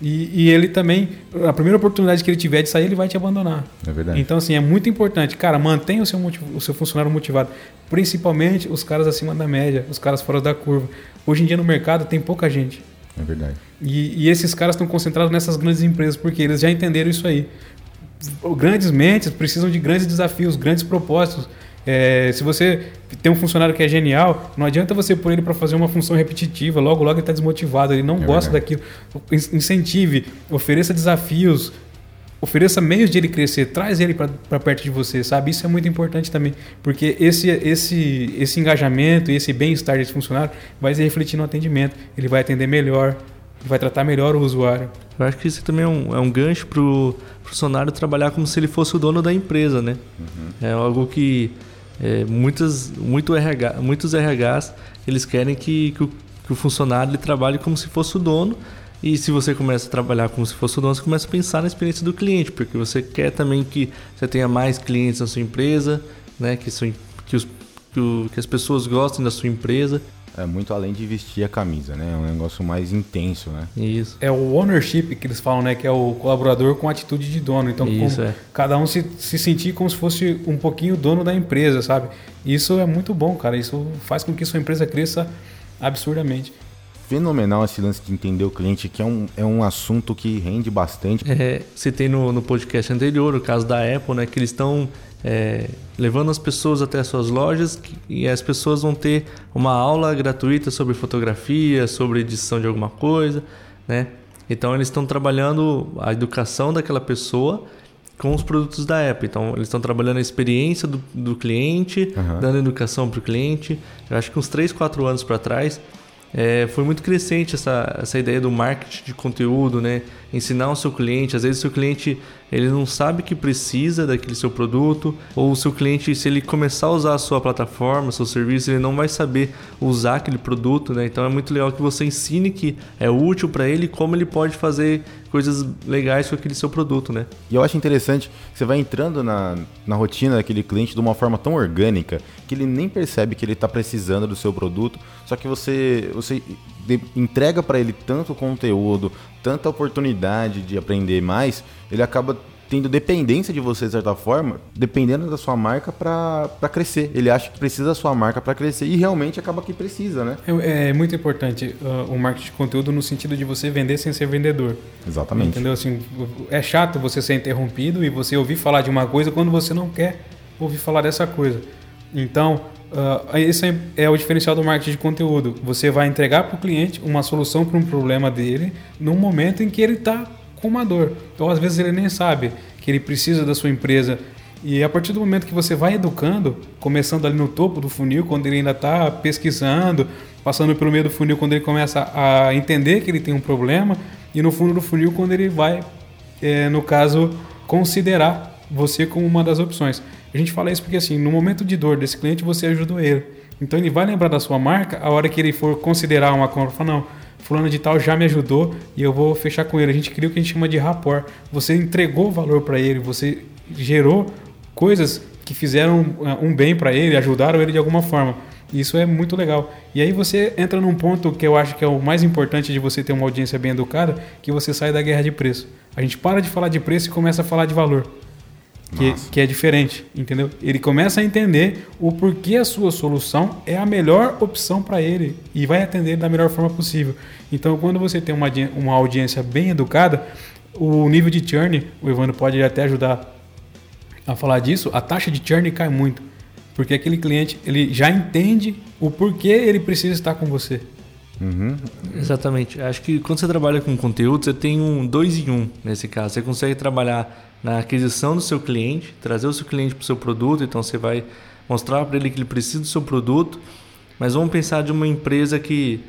E, e, ele também, a primeira oportunidade que ele tiver de sair, ele vai te abandonar. É verdade. Então, assim, é muito importante. Cara, mantenha o seu, o seu funcionário motivado. Principalmente os caras acima da média, os caras fora da curva. Hoje em dia no mercado tem pouca gente. É verdade. E, e esses caras estão concentrados nessas grandes empresas, porque eles já entenderam isso aí. Grandes mentes precisam de grandes desafios, grandes propósitos. É, se você tem um funcionário que é genial, não adianta você pôr ele para fazer uma função repetitiva, logo, logo ele está desmotivado, ele não é gosta verdade. daquilo. Incentive, ofereça desafios, ofereça meios de ele crescer, traz ele para perto de você, sabe? Isso é muito importante também, porque esse, esse, esse engajamento e esse bem-estar desse funcionário vai se refletir no atendimento, ele vai atender melhor, vai tratar melhor o usuário. Eu acho que isso também é um, é um gancho para o funcionário trabalhar como se ele fosse o dono da empresa, né? Uhum. É algo que é, muitas, muito RH, muitos RHs eles querem que, que, o, que o funcionário ele trabalhe como se fosse o dono. E se você começa a trabalhar como se fosse o dono, você começa a pensar na experiência do cliente, porque você quer também que você tenha mais clientes na sua empresa, né? que, são, que, os, que, o, que as pessoas gostem da sua empresa é muito além de vestir a camisa, né? É um negócio mais intenso, né? Isso. É o ownership que eles falam, né? Que é o colaborador com atitude de dono. Então, Isso, é. cada um se, se sentir como se fosse um pouquinho dono da empresa, sabe? Isso é muito bom, cara. Isso faz com que sua empresa cresça absurdamente fenomenal esse lance de entender o cliente, que é um, é um assunto que rende bastante. É, citei no, no podcast anterior o caso da Apple, né? Que eles estão é, levando as pessoas até as suas lojas e as pessoas vão ter uma aula gratuita sobre fotografia, sobre edição de alguma coisa, né? Então eles estão trabalhando a educação daquela pessoa com os produtos da Apple. Então eles estão trabalhando a experiência do, do cliente, uhum. dando educação para o cliente. Eu acho que uns 3, 4 anos para trás é, foi muito crescente essa, essa ideia do marketing de conteúdo, né? Ensinar o seu cliente. Às vezes o seu cliente ele não sabe que precisa daquele seu produto, ou o seu cliente, se ele começar a usar a sua plataforma, seu serviço, ele não vai saber usar aquele produto, né? Então é muito legal que você ensine que é útil para ele como ele pode fazer coisas legais com aquele seu produto, né? E eu acho interessante você vai entrando na, na rotina daquele cliente de uma forma tão orgânica que ele nem percebe que ele está precisando do seu produto, só que você, você entrega para ele tanto conteúdo, tanta oportunidade de aprender mais, ele acaba tendo dependência de você de certa forma, dependendo da sua marca para crescer. Ele acha que precisa da sua marca para crescer e realmente acaba que precisa, né? É, é muito importante uh, o marketing de conteúdo no sentido de você vender sem ser vendedor. Exatamente. Entendeu? Assim, é chato você ser interrompido e você ouvir falar de uma coisa quando você não quer ouvir falar dessa coisa. Então, Uh, esse é, é o diferencial do marketing de conteúdo. Você vai entregar para o cliente uma solução para um problema dele no momento em que ele está com uma dor. Então, às vezes, ele nem sabe que ele precisa da sua empresa. E a partir do momento que você vai educando, começando ali no topo do funil, quando ele ainda está pesquisando, passando pelo meio do funil, quando ele começa a entender que ele tem um problema, e no fundo do funil, quando ele vai, é, no caso, considerar você como uma das opções. A gente fala isso porque assim, no momento de dor desse cliente, você ajudou ele. Então ele vai lembrar da sua marca a hora que ele for considerar uma compra, fala, não, fulano de tal já me ajudou e eu vou fechar com ele. A gente cria o que a gente chama de rapport. Você entregou valor para ele, você gerou coisas que fizeram eh, um bem para ele, ajudaram ele de alguma forma. Isso é muito legal. E aí você entra num ponto que eu acho que é o mais importante de você ter uma audiência bem educada, que você sai da guerra de preço. A gente para de falar de preço e começa a falar de valor que, que, é diferente, entendeu? Ele começa a entender o porquê a sua solução é a melhor opção para ele e vai atender da melhor forma possível. Então, quando você tem uma, uma audiência bem educada, o nível de churn, o Evandro pode até ajudar a falar disso, a taxa de churn cai muito, porque aquele cliente ele já entende o porquê ele precisa estar com você. Uhum. Exatamente. Acho que quando você trabalha com conteúdo, você tem um dois em um nesse caso. Você consegue trabalhar na aquisição do seu cliente, trazer o seu cliente para o seu produto. Então você vai mostrar para ele que ele precisa do seu produto Mas vamos pensar de uma empresa que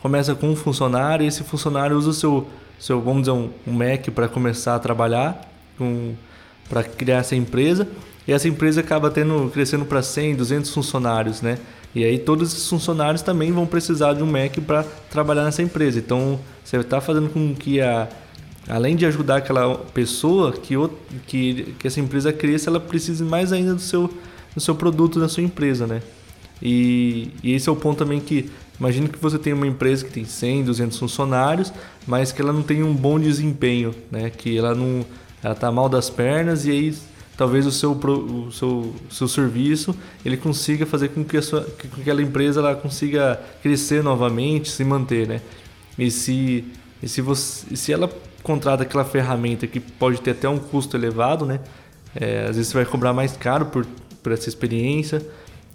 começa com um funcionário e esse funcionário usa o seu, seu vamos dizer, um, Mac para começar a trabalhar, para criar essa empresa. E essa empresa acaba tendo, crescendo para 100, 200 funcionários, né? E aí todos esses funcionários também vão precisar de um Mac para trabalhar nessa empresa. Então você está fazendo com que a, além de ajudar aquela pessoa que, que, que essa empresa cresça, ela precise mais ainda do seu, do seu produto, da sua empresa, né? E, e esse é o ponto também que Imagina que você tem uma empresa que tem 100, 200 funcionários, mas que ela não tem um bom desempenho, né? Que ela não ela tá mal das pernas e aí talvez o seu, o seu, seu serviço ele consiga fazer com que, a sua, que aquela empresa ela consiga crescer novamente, se manter, né? E se, e se, você, se ela contrata aquela ferramenta que pode ter até um custo elevado, né? É, às vezes você vai cobrar mais caro por, por essa experiência,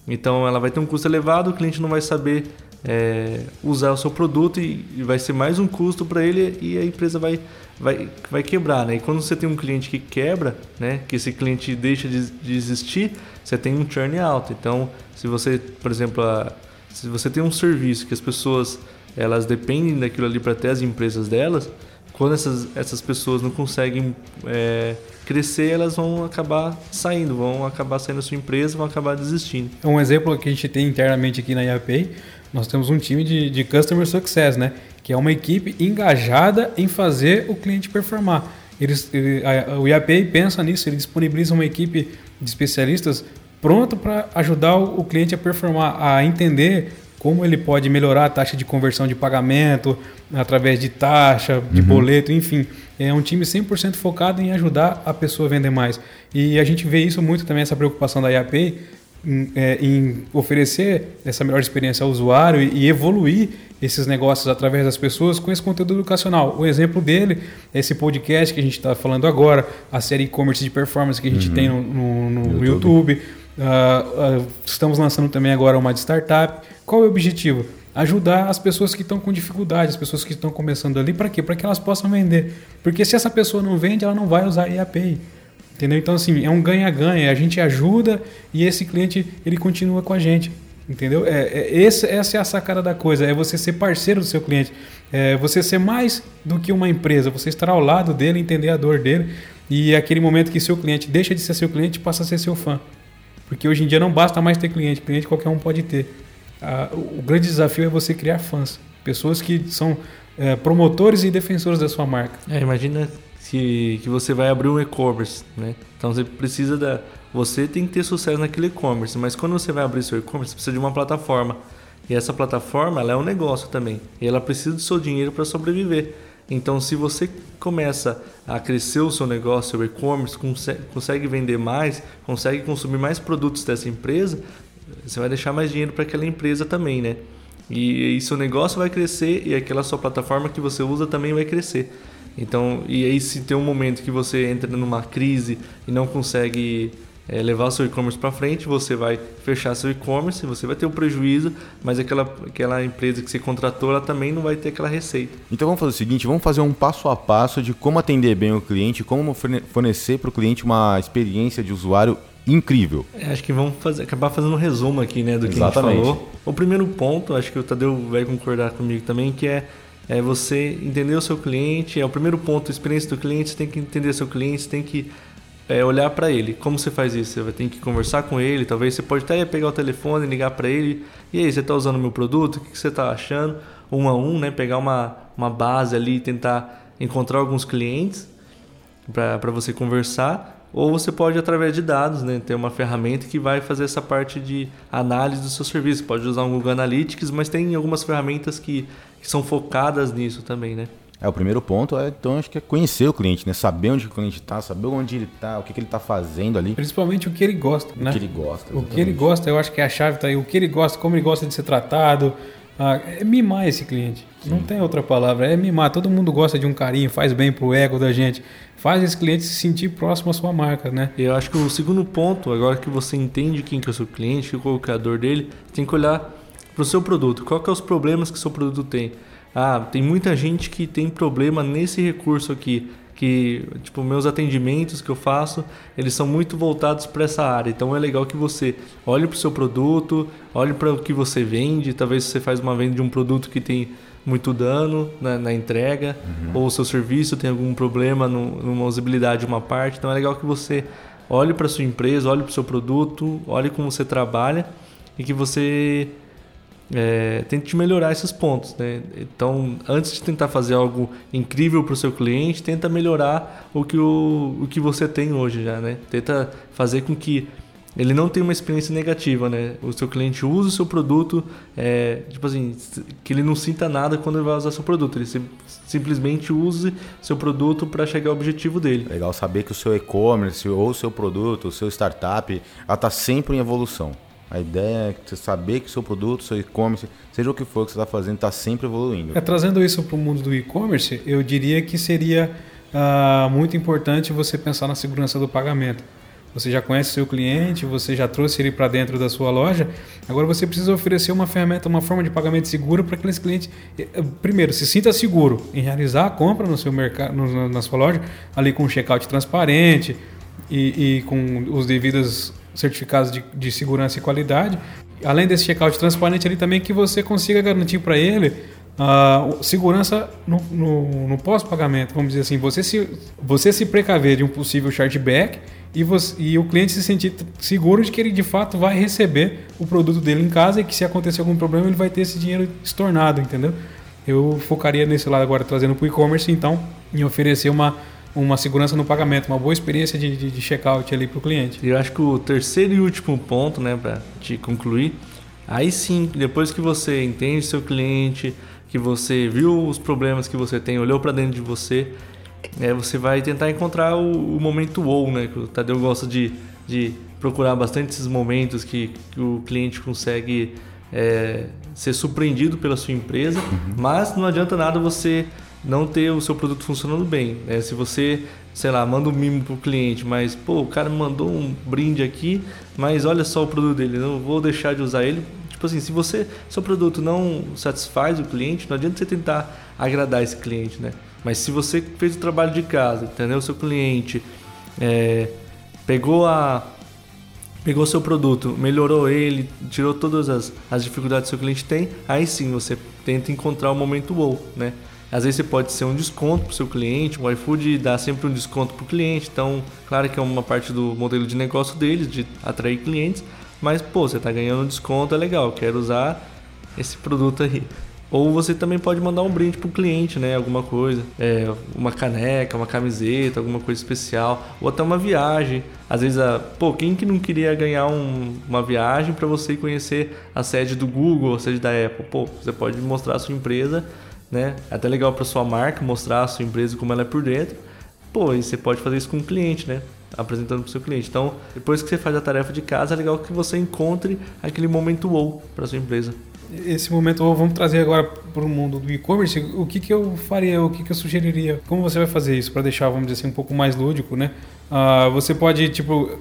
então ela vai ter um custo elevado, o cliente não vai saber é, usar o seu produto e, e vai ser mais um custo para ele e a empresa vai, vai, vai quebrar. Né? E quando você tem um cliente que quebra, né, que esse cliente deixa de, de existir, você tem um churn alto. Então, se você, por exemplo, a, se você tem um serviço que as pessoas elas dependem daquilo ali para ter as empresas delas, quando essas, essas pessoas não conseguem é, crescer, elas vão acabar saindo, vão acabar saindo da sua empresa, vão acabar desistindo. Um exemplo que a gente tem internamente aqui na IAPay nós temos um time de, de Customer Success, né? Que é uma equipe engajada em fazer o cliente performar. Eles, ele, a, o IAPI pensa nisso, ele disponibiliza uma equipe de especialistas pronto para ajudar o cliente a performar, a entender como ele pode melhorar a taxa de conversão de pagamento através de taxa, de uhum. boleto, enfim. É um time 100% focado em ajudar a pessoa a vender mais. E a gente vê isso muito também, essa preocupação da IAPI, em, é, em, oferecer essa melhor experiência ao usuário e, e, evoluir esses negócios através das pessoas com esse conteúdo educacional. O exemplo dele é esse podcast que a gente está falando agora, a série e-commerce de performance que a gente uhum. tem no, no, no YouTube. YouTube. Uh, uh, estamos lançando também agora uma de startup. Qual é o objetivo? Ajudar as pessoas que estão com dificuldade, as pessoas que estão começando ali, para quê? Para que elas possam vender. Porque se essa pessoa não vende, ela não vai usar a. Entendeu? Então, assim, é um ganha-ganha. A gente ajuda e esse cliente ele continua com a gente. Entendeu? É, é, esse, essa é a sacada da coisa. É você ser parceiro do seu cliente. É você ser mais do que uma empresa. Você estar ao lado dele, entender a dor dele. E é aquele momento que seu cliente deixa de ser seu cliente passa a ser seu fã. Porque hoje em dia não basta mais ter cliente. Cliente qualquer um pode ter. Ah, o grande desafio é você criar fãs. Pessoas que são é, promotores e defensores da sua marca. É, imagina que, que você vai abrir um e-commerce, né? Então você precisa da. Você tem que ter sucesso naquele e-commerce, mas quando você vai abrir seu e-commerce, você precisa de uma plataforma. E essa plataforma ela é um negócio também. E ela precisa do seu dinheiro para sobreviver. Então, se você começa a crescer o seu negócio, o e-commerce, consegue, vender mais, consegue consumir mais produtos dessa empresa, você vai deixar mais dinheiro para aquela empresa também, né? E, e seu negócio vai crescer e aquela sua plataforma que você usa também vai crescer. Então, e aí se tem um momento que você entra numa crise e não consegue é, levar seu e-commerce para frente, você vai fechar seu e-commerce, você vai ter um prejuízo, mas aquela, aquela empresa que você contratou, ela também não vai ter aquela receita. Então vamos fazer o seguinte, vamos fazer um passo a passo de como atender bem o cliente, como fornecer para o cliente uma experiência de usuário incrível. É, acho que vamos fazer, acabar fazendo um resumo aqui né, do que Exatamente. a gente falou. O primeiro ponto, acho que o Tadeu vai concordar comigo também, que é é você entender o seu cliente, é o primeiro ponto, a experiência do cliente, você tem que entender o seu cliente, você tem que é, olhar para ele. Como você faz isso? Você vai ter que conversar com ele, talvez você pode até pegar o telefone, ligar para ele, e aí, você está usando meu produto? O que você está achando? Um a um, né? pegar uma, uma base ali tentar encontrar alguns clientes para você conversar ou você pode através de dados, né, ter uma ferramenta que vai fazer essa parte de análise do seu serviço. Pode usar um Google Analytics, mas tem algumas ferramentas que, que são focadas nisso também, né? É, o primeiro ponto é, então, acho que é conhecer o cliente, né? Saber onde o cliente está, saber onde ele está, o que, que ele está fazendo ali. Principalmente o que ele gosta, o né? O que ele gosta. Exatamente. O que ele gosta, eu acho que é a chave tá aí. O que ele gosta, como ele gosta de ser tratado. Ah, é mimar esse cliente. Sim. Não tem outra palavra. É mimar. Todo mundo gosta de um carinho, faz bem pro ego da gente faz esse cliente se sentir próximo à sua marca, né? Eu acho que o segundo ponto, agora que você entende quem que é o seu cliente, qual é o criador dele, tem que olhar para o seu produto. Qual que é os problemas que o seu produto tem? Ah, tem muita gente que tem problema nesse recurso aqui. que tipo meus atendimentos que eu faço eles são muito voltados para essa área então é legal que você olhe para o seu produto olhe para o que você vende talvez você faz uma venda de um produto que tem muito dano na, na entrega uhum. ou o seu serviço tem algum problema no, numa usabilidade de uma parte então é legal que você olhe para sua empresa olhe para o seu produto olhe como você trabalha e que você é, tente melhorar esses pontos. Né? Então, antes de tentar fazer algo incrível para o seu cliente, tenta melhorar o que, o, o que você tem hoje já. Né? Tenta fazer com que ele não tenha uma experiência negativa, né? O seu cliente usa o seu produto, é, tipo assim, que ele não sinta nada quando ele vai usar seu produto. Ele simplesmente use seu produto para chegar ao objetivo dele. Legal saber que o seu e-commerce ou o seu produto, o seu startup, ela está sempre em evolução. A ideia é você saber que o seu produto, seu e-commerce, seja o que for que você está fazendo, está sempre evoluindo. É, trazendo isso para o mundo do e-commerce, eu diria que seria uh, muito importante você pensar na segurança do pagamento. Você já conhece seu cliente, você já trouxe ele para dentro da sua loja. Agora você precisa oferecer uma ferramenta, uma forma de pagamento segura para aqueles clientes. Eh, primeiro, se sinta seguro em realizar a compra no seu mercado, na sua loja, ali com um checkout transparente e, e com os devidos certificados de, de segurança e qualidade. Além desse checkout transparente ali também que você consiga garantir para ele uh, segurança no, no, no pós-pagamento, vamos dizer assim, você se, você se precaver de um possível chargeback e, você, e o cliente se sentir seguro de que ele de fato vai receber o produto dele em casa e que se acontecer algum problema ele vai ter esse dinheiro estornado, entendeu? Eu focaria nesse lado agora trazendo para o e-commerce então em oferecer uma uma segurança no pagamento, uma boa experiência de, de, de check-out ali para o cliente. Eu acho que o terceiro e último ponto, né, para te concluir, aí sim, depois que você entende seu cliente, que você viu os problemas que você tem, olhou para dentro de você, é, você vai tentar encontrar o, o momento wow, né, que o Tadeu gosta de, de procurar bastante esses momentos que, que o cliente consegue é, ser surpreendido pela sua empresa, uhum. mas não adianta nada você não ter o seu produto funcionando bem. Né? Se você, sei lá, manda um mimo pro cliente, mas pô, o cara me mandou um brinde aqui, mas olha só o produto dele, não vou deixar de usar ele. Tipo assim, se você, seu produto não satisfaz o cliente, não adianta você tentar agradar esse cliente, né? Mas se você fez o trabalho de casa, entendeu? O seu cliente é, pegou a pegou seu produto, melhorou ele, tirou todas as, as dificuldades que seu cliente tem, aí sim você tenta encontrar o momento wow, né? Às vezes você pode ser um desconto para o seu cliente, o iFood dá sempre um desconto para o cliente, então, claro que é uma parte do modelo de negócio deles, de atrair clientes, mas, pô, você está ganhando um desconto, é legal, quero usar esse produto aí. Ou você também pode mandar um brinde para o cliente, né? Alguma coisa, é, uma caneca, uma camiseta, alguma coisa especial, ou até uma viagem. Às vezes, a, pô, quem que não queria ganhar um, uma viagem para você conhecer a sede do Google, a sede da Apple? Pô, você pode mostrar a sua empresa né? É até legal para sua marca mostrar a sua empresa como ela é por dentro. Pô, e você pode fazer isso com o cliente, né? Apresentando para o seu cliente. Então, depois que você faz a tarefa de casa, é legal que você encontre aquele momento wow para sua empresa. Esse momento wow, vamos trazer agora para o mundo do e-commerce. O que, que eu faria, o que, que eu sugeriria? Como você vai fazer isso para deixar, vamos dizer assim, um pouco mais lúdico, né? Uh, você pode, tipo,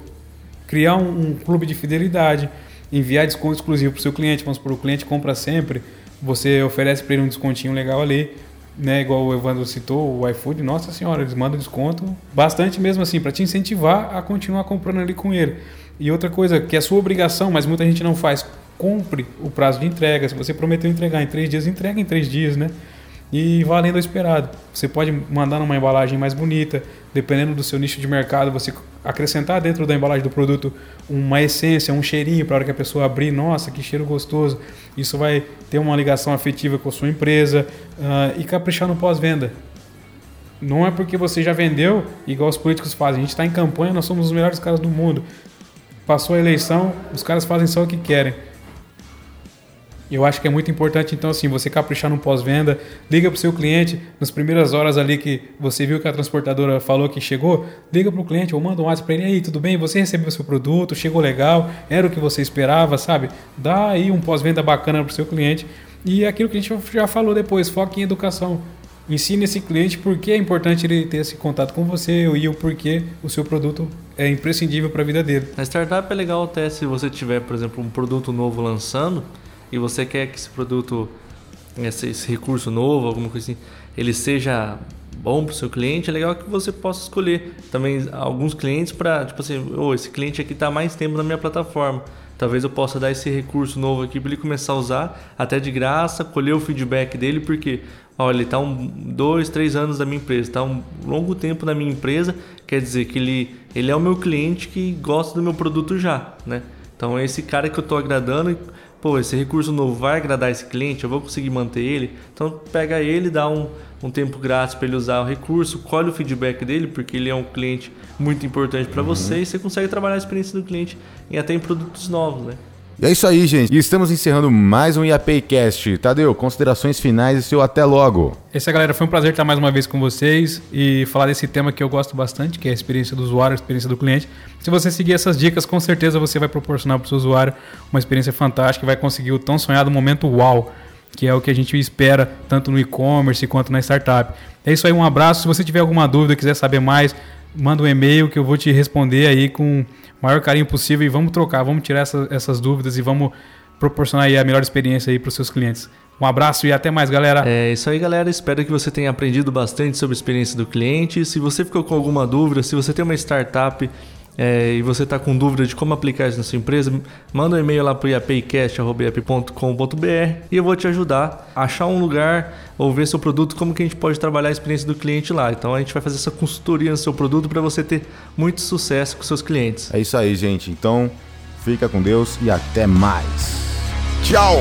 criar um, um clube de fidelidade, enviar desconto exclusivo para o seu cliente. Vamos supor, o cliente compra sempre você oferece para ele um descontinho legal ali, né? Igual o Evandro citou, o iFood, nossa senhora, eles mandam desconto bastante mesmo assim, para te incentivar a continuar comprando ali com ele. E outra coisa, que é sua obrigação, mas muita gente não faz, cumpre o prazo de entrega. Se você prometeu entregar em três dias, entrega em três dias, né? E valendo o esperado. Você pode mandar numa embalagem mais bonita, dependendo do seu nicho de mercado, você acrescentar dentro da embalagem do produto uma essência, um cheirinho para hora que a pessoa abrir, nossa, que cheiro gostoso. Isso vai ter uma ligação afetiva com a sua empresa uh, e caprichar no pós-venda. Não é porque você já vendeu, igual os políticos fazem. A gente está em campanha, nós somos os melhores caras do mundo. Passou a eleição, os caras fazem só o que querem. Eu acho que é muito importante, então, assim, você caprichar no pós-venda, liga para o seu cliente nas primeiras horas ali que você viu que a transportadora falou que chegou, liga para o cliente ou manda um WhatsApp para ele, aí, tudo bem? Você recebeu o seu produto, chegou legal, era o que você esperava, sabe? Dá aí um pós-venda bacana para o seu cliente. E aquilo que a gente já falou depois, foque em educação. Ensine esse cliente por que é importante ele ter esse contato com você e o porquê o seu produto é imprescindível para a vida dele. Na startup é legal até se você tiver, por exemplo, um produto novo lançando, e você quer que esse produto, esse, esse recurso novo, alguma coisa assim, ele seja bom para o seu cliente, é legal que você possa escolher também alguns clientes para, tipo assim, oh, esse cliente aqui está mais tempo na minha plataforma. Talvez eu possa dar esse recurso novo aqui para ele começar a usar até de graça, colher o feedback dele, porque olha, ele está um, dois, três anos da minha empresa, está um longo tempo na minha empresa, quer dizer que ele, ele é o meu cliente que gosta do meu produto já, né? Então é esse cara que eu estou agradando pô, esse recurso novo vai agradar esse cliente, eu vou conseguir manter ele. Então pega ele, dá um, um tempo grátis para ele usar o recurso, colhe o feedback dele, porque ele é um cliente muito importante para uhum. você e você consegue trabalhar a experiência do cliente e até em produtos novos, né? E é isso aí, gente. E estamos encerrando mais um IAPcast. Tadeu, considerações finais e seu até logo. É, galera. Foi um prazer estar mais uma vez com vocês e falar desse tema que eu gosto bastante, que é a experiência do usuário, a experiência do cliente. Se você seguir essas dicas, com certeza você vai proporcionar para o seu usuário uma experiência fantástica e vai conseguir o tão sonhado momento uau, que é o que a gente espera tanto no e-commerce quanto na startup. É isso aí, um abraço. Se você tiver alguma dúvida, quiser saber mais, manda um e-mail que eu vou te responder aí com maior carinho possível e vamos trocar, vamos tirar essa, essas dúvidas e vamos proporcionar a melhor experiência aí para os seus clientes. Um abraço e até mais, galera. É isso aí, galera. Espero que você tenha aprendido bastante sobre a experiência do cliente. Se você ficou com alguma dúvida, se você tem uma startup é, e você está com dúvida de como aplicar isso na sua empresa, manda um e-mail lá para iapcast.com.br e eu vou te ajudar a achar um lugar ou ver seu produto, como que a gente pode trabalhar a experiência do cliente lá. Então a gente vai fazer essa consultoria no seu produto para você ter muito sucesso com seus clientes. É isso aí, gente. Então fica com Deus e até mais. Tchau!